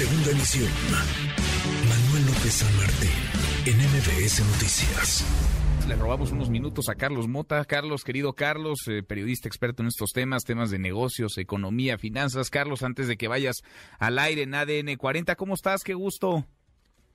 Segunda emisión. Manuel López San Martín, en MBS Noticias. Le robamos unos minutos a Carlos Mota. Carlos, querido Carlos, eh, periodista experto en estos temas, temas de negocios, economía, finanzas. Carlos, antes de que vayas al aire en ADN 40, ¿cómo estás? Qué gusto.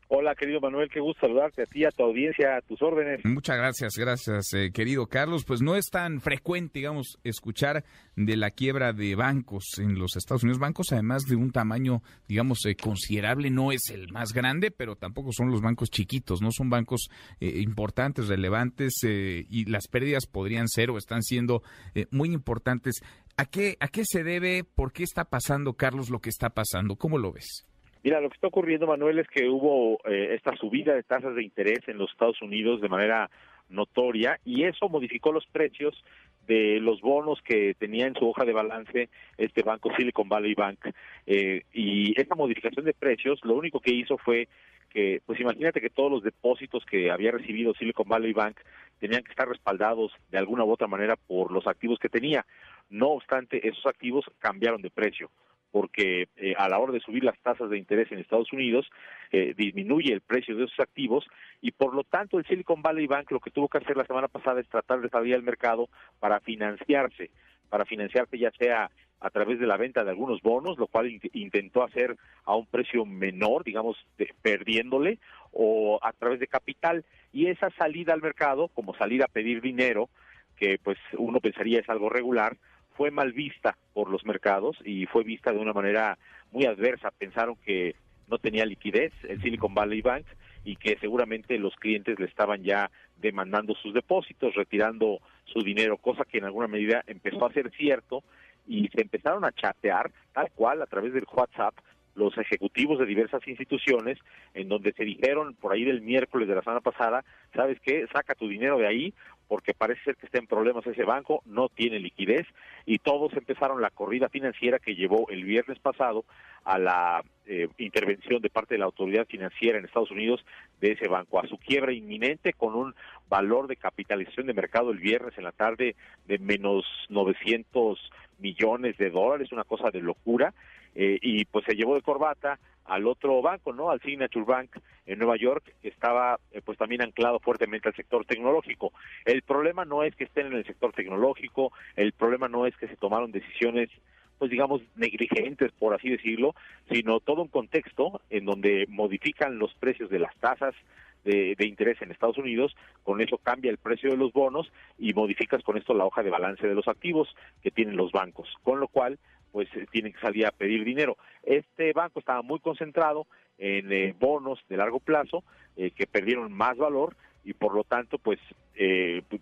Hola, querido Manuel, qué gusto saludarte a ti, a tu audiencia, a tus órdenes. Muchas gracias, gracias, eh, querido Carlos. Pues no es tan frecuente, digamos, escuchar de la quiebra de bancos en los Estados Unidos. Bancos, además de un tamaño, digamos, eh, considerable, no es el más grande, pero tampoco son los bancos chiquitos, no son bancos eh, importantes, relevantes, y las pérdidas podrían ser o están siendo muy importantes. ¿A qué, ¿A qué se debe? ¿Por qué está pasando, Carlos, lo que está pasando? ¿Cómo lo ves? Mira, lo que está ocurriendo, Manuel, es que hubo eh, esta subida de tasas de interés en los Estados Unidos de manera notoria y eso modificó los precios de los bonos que tenía en su hoja de balance este banco Silicon Valley Bank. Eh, y esta modificación de precios lo único que hizo fue que, pues imagínate que todos los depósitos que había recibido Silicon Valley Bank tenían que estar respaldados de alguna u otra manera por los activos que tenía. No obstante, esos activos cambiaron de precio porque eh, a la hora de subir las tasas de interés en Estados Unidos eh, disminuye el precio de esos activos y por lo tanto el Silicon Valley Bank lo que tuvo que hacer la semana pasada es tratar de salir al mercado para financiarse, para financiarse ya sea a través de la venta de algunos bonos, lo cual intentó hacer a un precio menor, digamos, perdiéndole, o a través de capital. Y esa salida al mercado, como salir a pedir dinero, que pues uno pensaría es algo regular, fue mal vista por los mercados y fue vista de una manera muy adversa. Pensaron que no tenía liquidez el Silicon Valley Bank y que seguramente los clientes le estaban ya demandando sus depósitos, retirando su dinero, cosa que en alguna medida empezó a ser cierto y se empezaron a chatear tal cual a través del WhatsApp los ejecutivos de diversas instituciones en donde se dijeron por ahí del miércoles de la semana pasada, ¿sabes qué? Saca tu dinero de ahí porque parece ser que está en problemas ese banco, no tiene liquidez y todos empezaron la corrida financiera que llevó el viernes pasado a la eh, intervención de parte de la autoridad financiera en Estados Unidos de ese banco, a su quiebra inminente con un valor de capitalización de mercado el viernes en la tarde de menos 900 millones de dólares, una cosa de locura, eh, y pues se llevó de corbata al otro banco, ¿no? Al Signature Bank en Nueva York, que estaba eh, pues también anclado fuertemente al sector tecnológico. El problema no es que estén en el sector tecnológico, el problema no es que se tomaron decisiones pues digamos negligentes por así decirlo, sino todo un contexto en donde modifican los precios de las tasas de, de, interés en Estados Unidos, con eso cambia el precio de los bonos y modificas con esto la hoja de balance de los activos que tienen los bancos, con lo cual pues eh, tienen que salir a pedir dinero. Este banco estaba muy concentrado en eh, bonos de largo plazo eh, que perdieron más valor y por lo tanto pues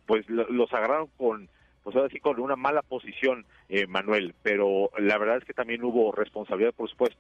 pues los agarraron con pues ahora sí con una mala posición Manuel. Pero la verdad es que también hubo responsabilidad por supuesto.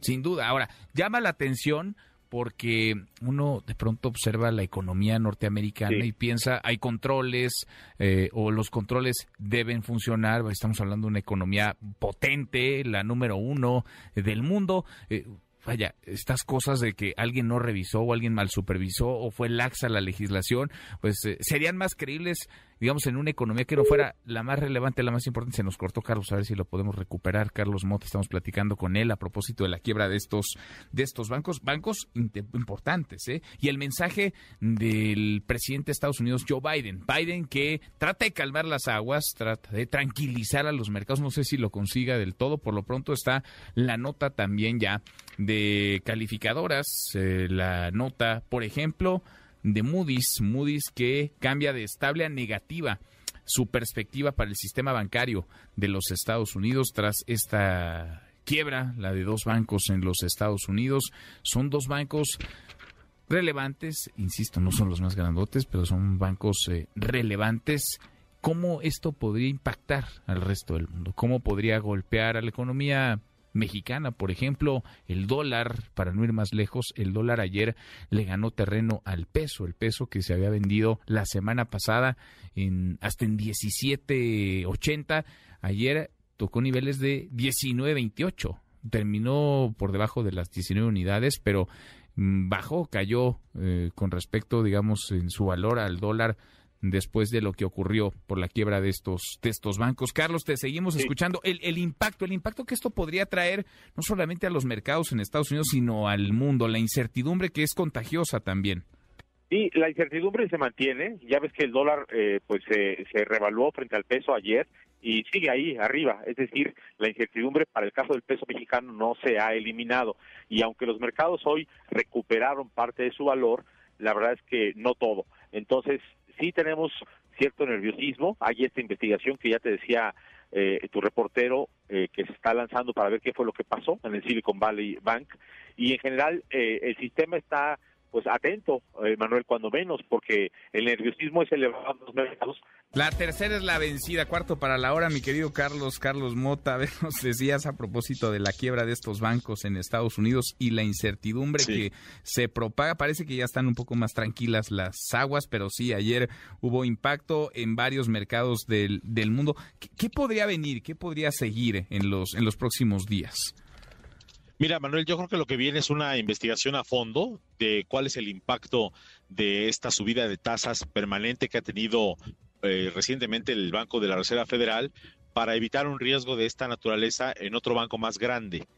Sin duda. Ahora llama la atención porque uno de pronto observa la economía norteamericana y piensa hay controles eh, o los controles deben funcionar. Estamos hablando de una economía potente, la número uno del mundo. Eh, vaya, estas cosas de que alguien no revisó o alguien mal supervisó o fue laxa la legislación, pues eh, serían más creíbles digamos, en una economía que no fuera la más relevante, la más importante. Se nos cortó Carlos, a ver si lo podemos recuperar. Carlos Mota, estamos platicando con él a propósito de la quiebra de estos, de estos bancos, bancos importantes, ¿eh? Y el mensaje del presidente de Estados Unidos, Joe Biden. Biden que trata de calmar las aguas, trata de tranquilizar a los mercados. No sé si lo consiga del todo. Por lo pronto está la nota también ya de calificadoras. Eh, la nota, por ejemplo, de Moody's, Moody's que cambia de estable a negativa su perspectiva para el sistema bancario de los Estados Unidos tras esta quiebra, la de dos bancos en los Estados Unidos. Son dos bancos relevantes, insisto, no son los más grandotes, pero son bancos eh, relevantes. ¿Cómo esto podría impactar al resto del mundo? ¿Cómo podría golpear a la economía mexicana, por ejemplo, el dólar, para no ir más lejos, el dólar ayer le ganó terreno al peso, el peso que se había vendido la semana pasada en hasta en 17.80, ayer tocó niveles de 19.28, terminó por debajo de las 19 unidades, pero mm, bajó, cayó eh, con respecto, digamos, en su valor al dólar después de lo que ocurrió por la quiebra de estos, de estos bancos. Carlos, te seguimos escuchando. El, el, impacto, el impacto que esto podría traer no solamente a los mercados en Estados Unidos, sino al mundo, la incertidumbre que es contagiosa también. Sí, la incertidumbre se mantiene. Ya ves que el dólar eh, pues se revaluó frente al peso ayer y sigue ahí arriba. Es decir, la incertidumbre para el caso del peso mexicano no se ha eliminado. Y aunque los mercados hoy recuperaron parte de su valor, la verdad es que no todo. Entonces, sí tenemos cierto nerviosismo. Hay esta investigación que ya te decía eh, tu reportero eh, que se está lanzando para ver qué fue lo que pasó en el Silicon Valley Bank. Y en general, el sistema está pues atento, eh, Manuel, cuando menos, porque el nerviosismo es elevado en los mercados. La tercera es la vencida, cuarto para la hora, mi querido Carlos, Carlos Mota, nos decías a propósito de la quiebra de estos bancos en Estados Unidos y la incertidumbre que se propaga, parece que ya están un poco más tranquilas las aguas, pero sí, ayer hubo impacto en varios mercados del, del mundo. ¿Qué, ¿Qué, podría venir, qué podría seguir en los, en los próximos días? Mira, Manuel, yo creo que lo que viene es una investigación a fondo de cuál es el impacto de esta subida de tasas permanente que ha tenido eh, recientemente el Banco de la Reserva Federal para evitar un riesgo de esta naturaleza en otro banco más grande.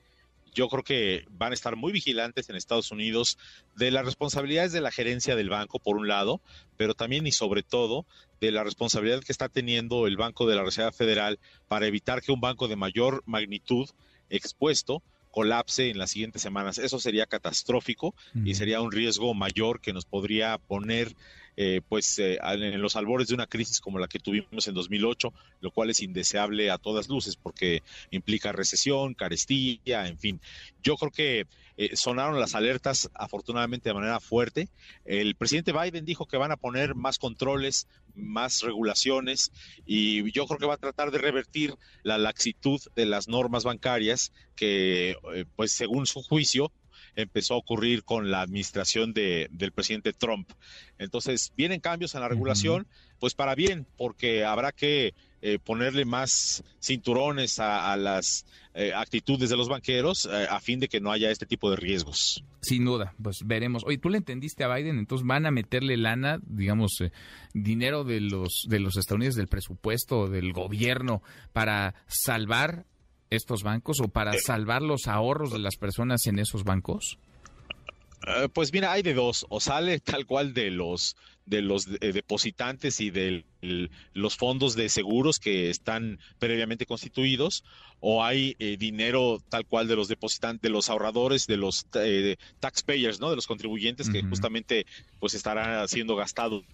Yo creo que van a estar muy vigilantes en Estados Unidos de las responsabilidades de la gerencia del banco, por un lado, pero también y sobre todo de la responsabilidad que está teniendo el Banco de la Reserva Federal para evitar que un banco de mayor magnitud expuesto colapse en las siguientes semanas. Eso sería catastrófico y sería un riesgo mayor que nos podría poner eh, pues eh, en los albores de una crisis como la que tuvimos en 2008, lo cual es indeseable a todas luces porque implica recesión, carestía, en fin. Yo creo que eh, sonaron las alertas afortunadamente de manera fuerte. El presidente Biden dijo que van a poner más controles, más regulaciones y yo creo que va a tratar de revertir la laxitud de las normas bancarias que, pues según su juicio, empezó a ocurrir con la administración de, del presidente Trump. Entonces, vienen cambios en la regulación, pues para bien, porque habrá que eh, ponerle más cinturones a, las eh, actitudes de los banqueros eh, a fin de que no haya este tipo de riesgos. Sin duda, pues veremos. Oye, tú le entendiste a Biden, entonces van a meterle lana, digamos, dinero de los de los estadounidenses del presupuesto del gobierno para salvar estos bancos o para salvar los ahorros de las personas en esos bancos? Eh, pues mira, hay de dos, o sale tal cual de los de los eh, depositantes y de los fondos de seguros que están previamente constituidos, o hay eh, dinero tal cual de los depositantes, de los ahorradores, de los taxpayers, ¿no? De los contribuyentes que justamente pues estarán siendo gastados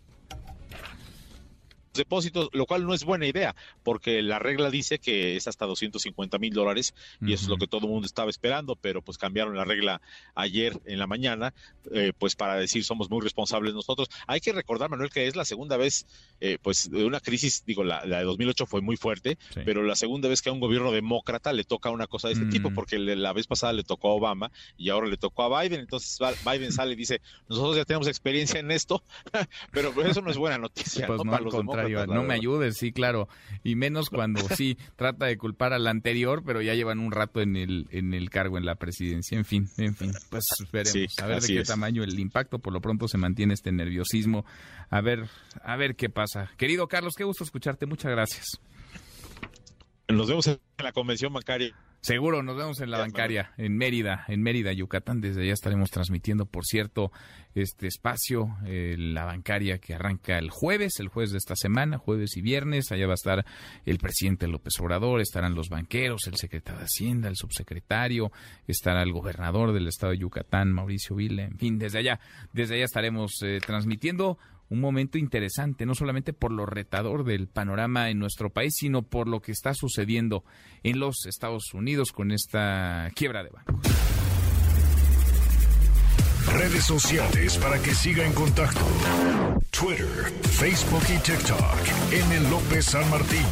depósitos, lo cual no es buena idea, porque la regla dice que es hasta 250 mil dólares y eso es lo que todo el mundo estaba esperando, pero pues cambiaron la regla ayer en la mañana, eh, pues para decir somos muy responsables nosotros. Hay que recordar, Manuel, que es la segunda vez, eh, pues de una crisis, digo, la, de 2008 fue muy fuerte, pero la segunda vez que a un gobierno demócrata le toca una cosa de este tipo, porque la vez pasada le tocó a Obama y ahora le tocó a Biden, entonces Biden sale y dice, nosotros ya tenemos experiencia en esto, pero eso no es buena noticia pues ¿no? para los no me ayudes, sí, claro. Y menos cuando sí trata de culpar al anterior, pero ya llevan un rato en el, en el cargo en la presidencia. En fin, en fin, pues veremos. a ver de qué tamaño el impacto. Por lo pronto se mantiene este nerviosismo. A ver, a ver qué pasa. Querido Carlos, qué gusto escucharte. Muchas gracias. Nos vemos en la convención bancaria. Seguro, nos vemos en la bancaria, en Mérida, en Mérida, Yucatán. Desde allá estaremos transmitiendo, por cierto, este espacio, eh, la bancaria que arranca el jueves, el jueves de esta semana, jueves y viernes. Allá va a estar el presidente López Obrador, estarán los banqueros, el secretario de Hacienda, el subsecretario, estará el gobernador del estado de Yucatán, Mauricio Vila. En fin, desde allá, desde allá estaremos eh, transmitiendo un momento interesante, no solamente por lo retador del panorama en nuestro país, sino por lo que está sucediendo en los Estados Unidos con esta quiebra de bancos. Redes sociales para que siga en contacto: Twitter, Facebook y TikTok. M. López San Martín.